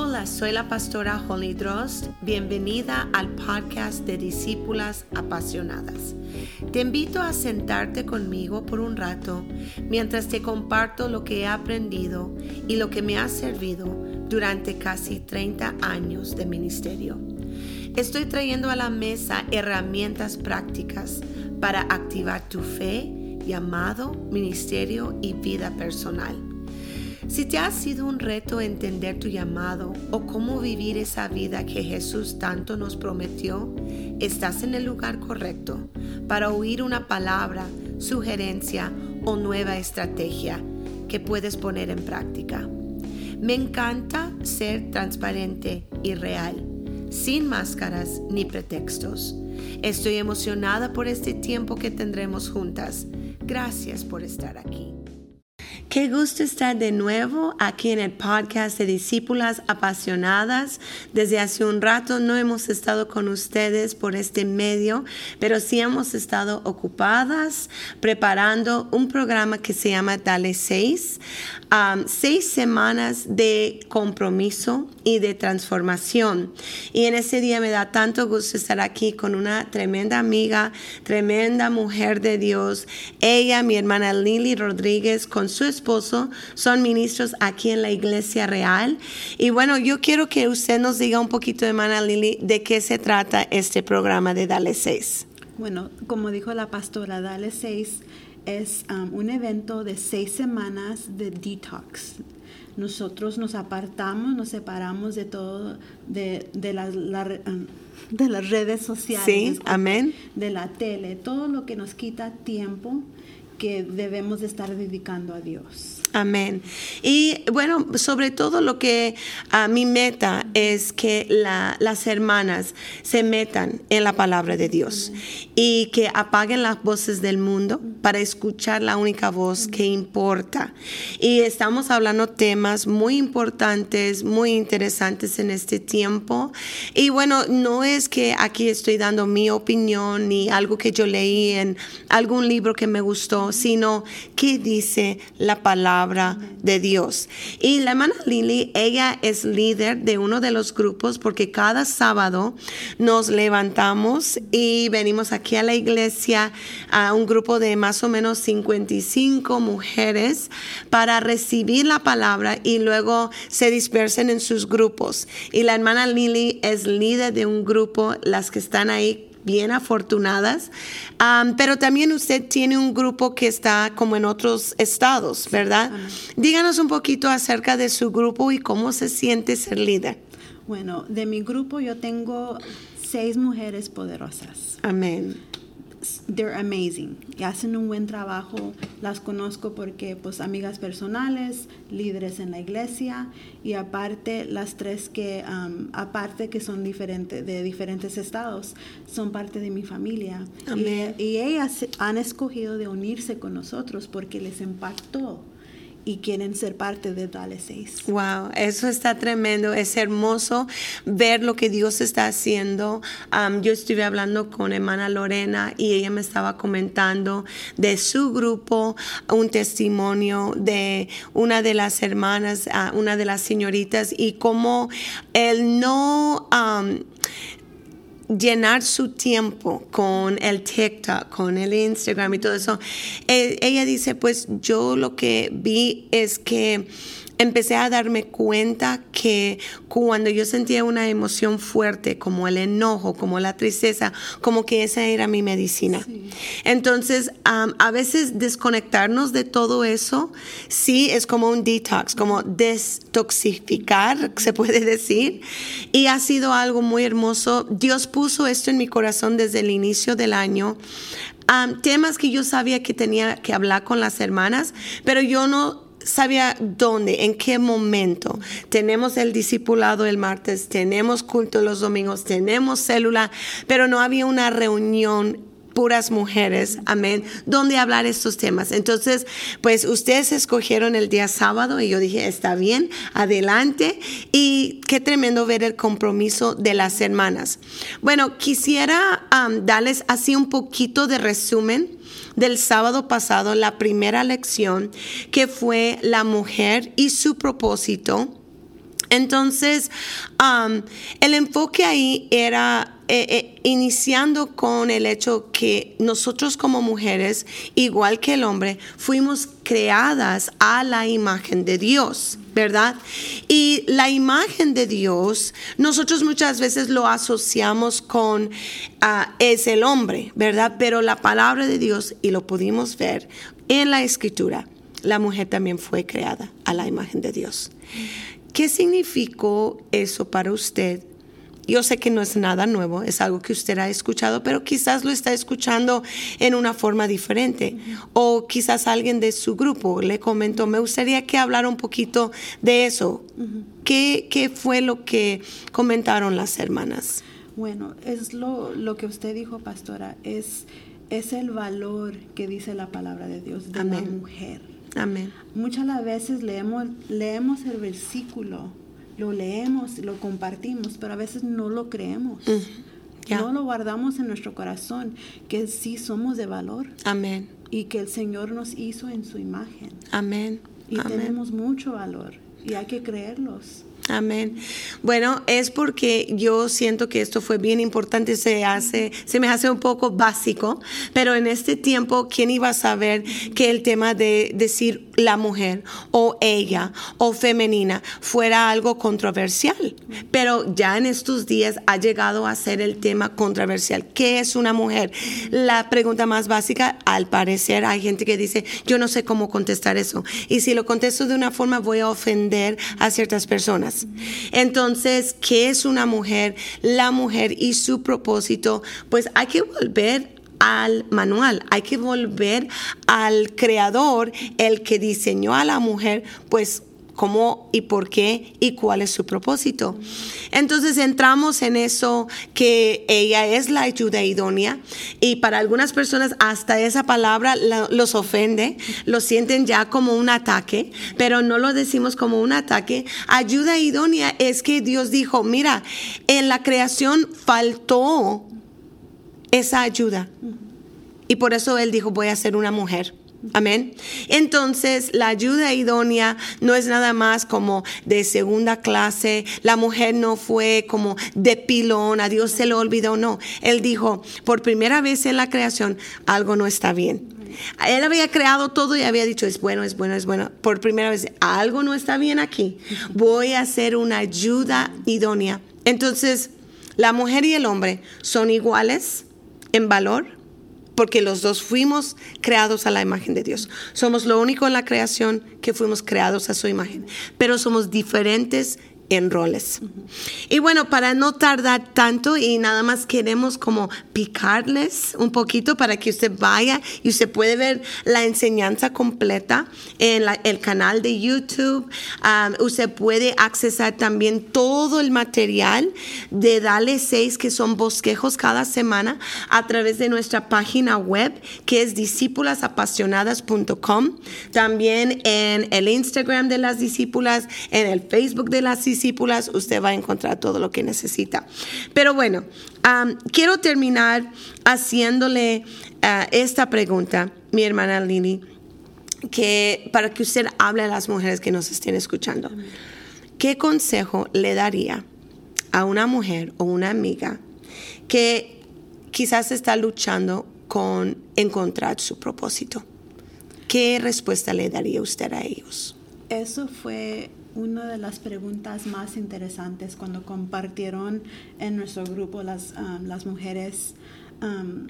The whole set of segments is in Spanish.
Hola, soy la pastora Holly Drost. Bienvenida al podcast de Discípulas Apasionadas. Te invito a sentarte conmigo por un rato mientras te comparto lo que he aprendido y lo que me ha servido durante casi 30 años de ministerio. Estoy trayendo a la mesa herramientas prácticas para activar tu fe, llamado, ministerio y vida personal. Si te ha sido un reto entender tu llamado o cómo vivir esa vida que Jesús tanto nos prometió, estás en el lugar correcto para oír una palabra, sugerencia o nueva estrategia que puedes poner en práctica. Me encanta ser transparente y real, sin máscaras ni pretextos. Estoy emocionada por este tiempo que tendremos juntas. Gracias por estar aquí. Qué gusto estar de nuevo aquí en el podcast de Discípulas Apasionadas. Desde hace un rato no hemos estado con ustedes por este medio, pero sí hemos estado ocupadas preparando un programa que se llama Dale 6. seis semanas de compromiso y de transformación. Y en ese día me da tanto gusto estar aquí con una tremenda amiga, tremenda mujer de Dios. Ella, mi hermana Lili Rodríguez, con su esposo, son ministros aquí en la Iglesia Real. Y bueno, yo quiero que usted nos diga un poquito, hermana Lili, de qué se trata este programa de Dale 6. Bueno, como dijo la pastora, Dale 6 es um, un evento de seis semanas de detox. Nosotros nos apartamos, nos separamos de todo, de, de las um, de las redes sociales. Sí, amén. De la tele, todo lo que nos quita tiempo que debemos de estar dedicando a Dios. Amén. Y bueno, sobre todo lo que a mi meta es que las hermanas se metan en la palabra de Dios y que apaguen las voces del mundo para escuchar la única voz que importa. Y estamos hablando temas muy importantes, muy interesantes en este tiempo. Y bueno, no es que aquí estoy dando mi opinión ni algo que yo leí en algún libro que me gustó, sino que dice la palabra de Dios. Y la hermana Lily, ella es líder de uno de los grupos porque cada sábado nos levantamos y venimos aquí a la iglesia a un grupo de más o menos 55 mujeres para recibir la palabra y luego se dispersen en sus grupos. Y la hermana Lily es líder de un grupo, las que están ahí bien afortunadas, pero también usted tiene un grupo que está como en otros estados, ¿verdad? Díganos un poquito acerca de su grupo y cómo se siente ser líder. Bueno, de mi grupo yo tengo seis mujeres poderosas. Amén they're amazing y hacen un buen trabajo. Las conozco porque, pues, amigas personales, líderes en la iglesia y aparte las tres que, um, aparte que son diferentes de diferentes estados, son parte de mi familia. Y, y ellas han escogido de unirse con nosotros porque les impactó y quieren ser parte de Dale 6. Wow, eso está tremendo, es hermoso ver lo que Dios está haciendo. yo estuve hablando con hermana Lorena y ella me estaba comentando de su grupo, un testimonio de una de las hermanas, una de las señoritas y cómo él no llenar su tiempo con el TikTok, con el Instagram y todo eso. Eh, ella dice, pues yo lo que vi es que empecé a darme cuenta que cuando yo sentía una emoción fuerte, como el enojo, como la tristeza, como que esa era mi medicina. Entonces, a veces desconectarnos de todo eso, sí, es como un detox, como destoxificar, se puede decir. Y ha sido algo muy hermoso. Dios puso esto en mi corazón desde el inicio del año. temas que yo sabía que tenía que hablar con las hermanas, pero yo no sabía dónde, en qué momento. Tenemos el discipulado el martes, tenemos culto los domingos, tenemos célula, pero no había una reunión puras mujeres, amén, donde hablar estos temas. Entonces, pues ustedes escogieron el día sábado y yo dije, está bien, adelante. Y qué tremendo ver el compromiso de las hermanas. Bueno, quisiera darles así un poquito de resumen del sábado pasado, la primera lección, que fue la mujer y su propósito Entonces, um, el enfoque ahí era eh, eh, iniciando con el hecho que nosotros como mujeres, igual que el hombre, fuimos creadas a la imagen de Dios, ¿verdad? Y la imagen de Dios, nosotros muchas veces lo asociamos con, ah, es el hombre, ¿verdad? Pero la palabra de Dios, y lo pudimos ver en la escritura, la mujer también fue creada a la imagen de Dios. ¿Qué significó eso para usted? Yo sé que no es nada nuevo, es algo que usted ha escuchado, pero quizás lo está escuchando en una forma diferente. O quizás alguien de su grupo le comentó, me gustaría que hablara un poquito de eso. ¿Qué, ¿Qué, fue lo que comentaron las hermanas? Bueno, es lo, lo que usted dijo, pastora, es, es el valor que dice la palabra de Dios de la mujer. Amén. Muchas las veces leemos, leemos el versículo, lo leemos, lo compartimos, pero a veces no lo creemos. No lo guardamos en nuestro corazón, que sí somos de valor. Amén. Y que el Señor nos hizo en su imagen. Amén. Y tenemos mucho valor y hay que creerlos. Amén. Bueno, es porque yo siento que esto fue bien importante, se hace, se me hace un poco básico, pero en este tiempo, ¿quién iba a saber que el tema de decir la mujer o ella o femenina fuera algo controversial? Pero ya en estos días ha llegado a ser el tema controversial. ¿Qué es una mujer? La pregunta más básica, al parecer, hay gente que dice, yo no sé cómo contestar eso. Y si lo contesto de una forma, voy a ofender a ciertas personas. Entonces, ¿qué es una mujer? La mujer y su propósito, pues hay que volver al manual, hay que volver al creador, el que diseñó a la mujer, pues cómo y por qué y cuál es su propósito. Entonces entramos en eso que ella es la ayuda idónea y para algunas personas hasta esa palabra los ofende, lo sienten ya como un ataque, pero no lo decimos como un ataque. Ayuda idónea es que Dios dijo, mira, en la creación faltó esa ayuda. Y por eso Él dijo, voy a ser una mujer. Amén. Entonces, la ayuda idónea no es nada más como de segunda clase. La mujer no fue como de pilón, a Dios se le olvidó. No, Él dijo, por primera vez en la creación, algo no está bien. Él había creado todo y había dicho, es bueno, es bueno, es bueno. Por primera vez, algo no está bien aquí. Voy a hacer una ayuda idónea. Entonces, la mujer y el hombre son iguales en valor, porque los dos fuimos creados a la imagen de Dios. Somos lo único en la creación que fuimos creados a su imagen, pero somos diferentes en roles. Y bueno, para no tardar tanto y nada más queremos como picarles un poquito para que usted vaya y usted puede ver la enseñanza completa en el canal de YouTube. Usted puede accesar también todo el material de Dale 6 que son bosquejos cada semana a través de nuestra página web que es discípulasapasionadas.com. También en el Instagram de las discípulas, en el Facebook de las discípulas usted va a encontrar todo lo que necesita. Pero bueno, quiero terminar haciéndole ah, esta pregunta, mi hermana Lini, que para que usted hable a las mujeres que nos estén escuchando. ¿Qué consejo le daría a una mujer o una amiga que quizás está luchando con encontrar su propósito? ¿Qué respuesta le daría usted a ellos? Eso fue una de las preguntas más interesantes cuando compartieron en nuestro grupo las, um, las mujeres. Um,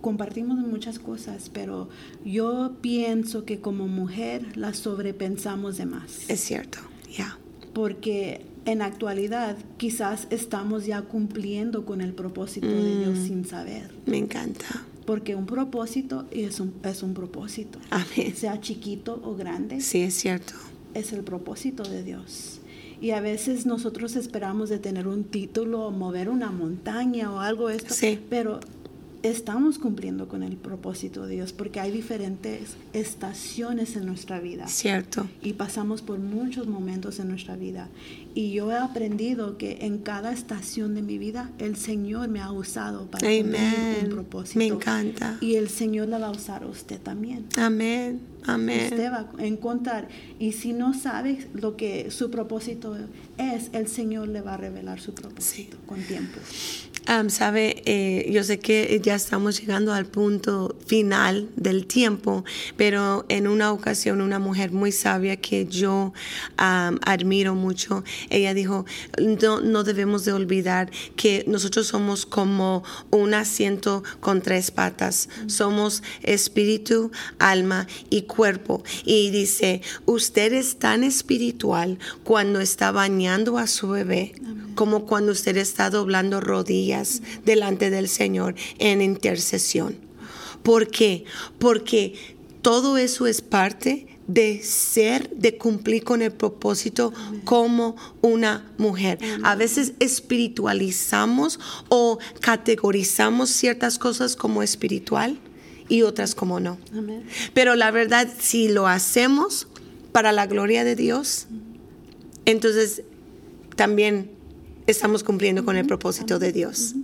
compartimos muchas cosas, pero yo pienso que como mujer las sobrepensamos de más. Es cierto, ya. Porque en actualidad quizás estamos ya cumpliendo con el propósito de Dios mm. sin saber. Me encanta. Porque un propósito es un, es un propósito. Amén. Sea chiquito o grande. Sí, es cierto es el propósito de Dios. Y a veces nosotros esperamos de tener un título o mover una montaña o algo esto, pero estamos cumpliendo con el propósito de Dios, porque hay diferentes estaciones en nuestra vida. Cierto. Y pasamos por muchos momentos en nuestra vida. Y yo he aprendido que en cada estación de mi vida, el Señor me ha usado para cumplir un propósito. Me encanta. Y el Señor la va a usar a usted también. Amén. Amén. Usted va a encontrar. Y si no sabe lo que su propósito es, el Señor le va a revelar su propósito con tiempo. Sabe, eh, yo sé que ya estamos llegando al punto final del tiempo, pero en una ocasión una mujer muy sabia que yo admiro mucho, ella dijo, no, no debemos de olvidar que nosotros somos como un asiento con tres patas, somos espíritu, alma y cuerpo. Y dice, usted es tan espiritual cuando está bañando a su bebé como cuando usted está doblando rodillas delante del Señor en intercesión. ¿Por qué? Porque todo eso es parte de ser, de cumplir con el propósito como una mujer. A veces espiritualizamos o categorizamos ciertas cosas como espiritual y otras como no. Pero la verdad, si lo hacemos para la gloria de Dios, entonces también estamos cumpliendo con el propósito de Dios.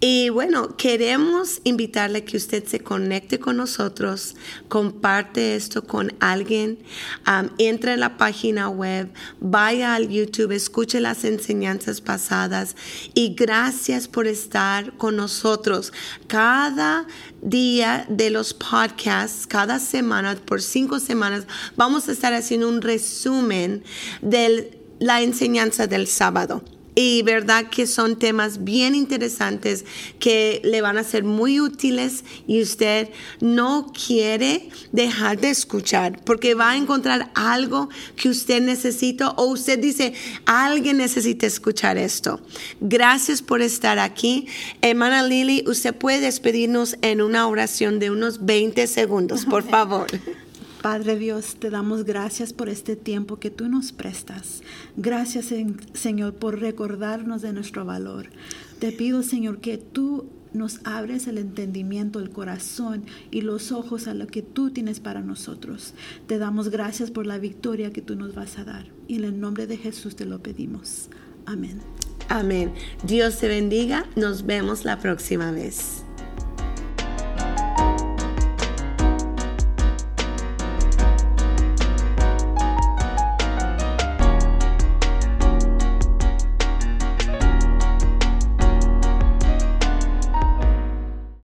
Y bueno, queremos invitarle que usted se conecte con nosotros, comparte esto con alguien, um, entre en la página web, vaya al YouTube, escuche las enseñanzas pasadas y gracias por estar con nosotros. Cada día de los podcasts, cada semana, por cinco semanas, vamos a estar haciendo un resumen de la enseñanza del sábado. Y verdad que son temas bien interesantes que le van a ser muy útiles y usted no quiere dejar de escuchar porque va a encontrar algo que usted necesita o usted dice, alguien necesita escuchar esto. Gracias por estar aquí. Hermana Lily, usted puede despedirnos en una oración de unos 20 segundos, por favor. Padre Dios, te damos gracias por este tiempo que tú nos prestas. Gracias, Señor, por recordarnos de nuestro valor. Te pido, Señor, que tú nos abres el entendimiento, el corazón y los ojos a lo que tú tienes para nosotros. Te damos gracias por la victoria que tú nos vas a dar. Y en el nombre de Jesús te lo pedimos. Amén. Amén. Dios te bendiga. Nos vemos la próxima vez.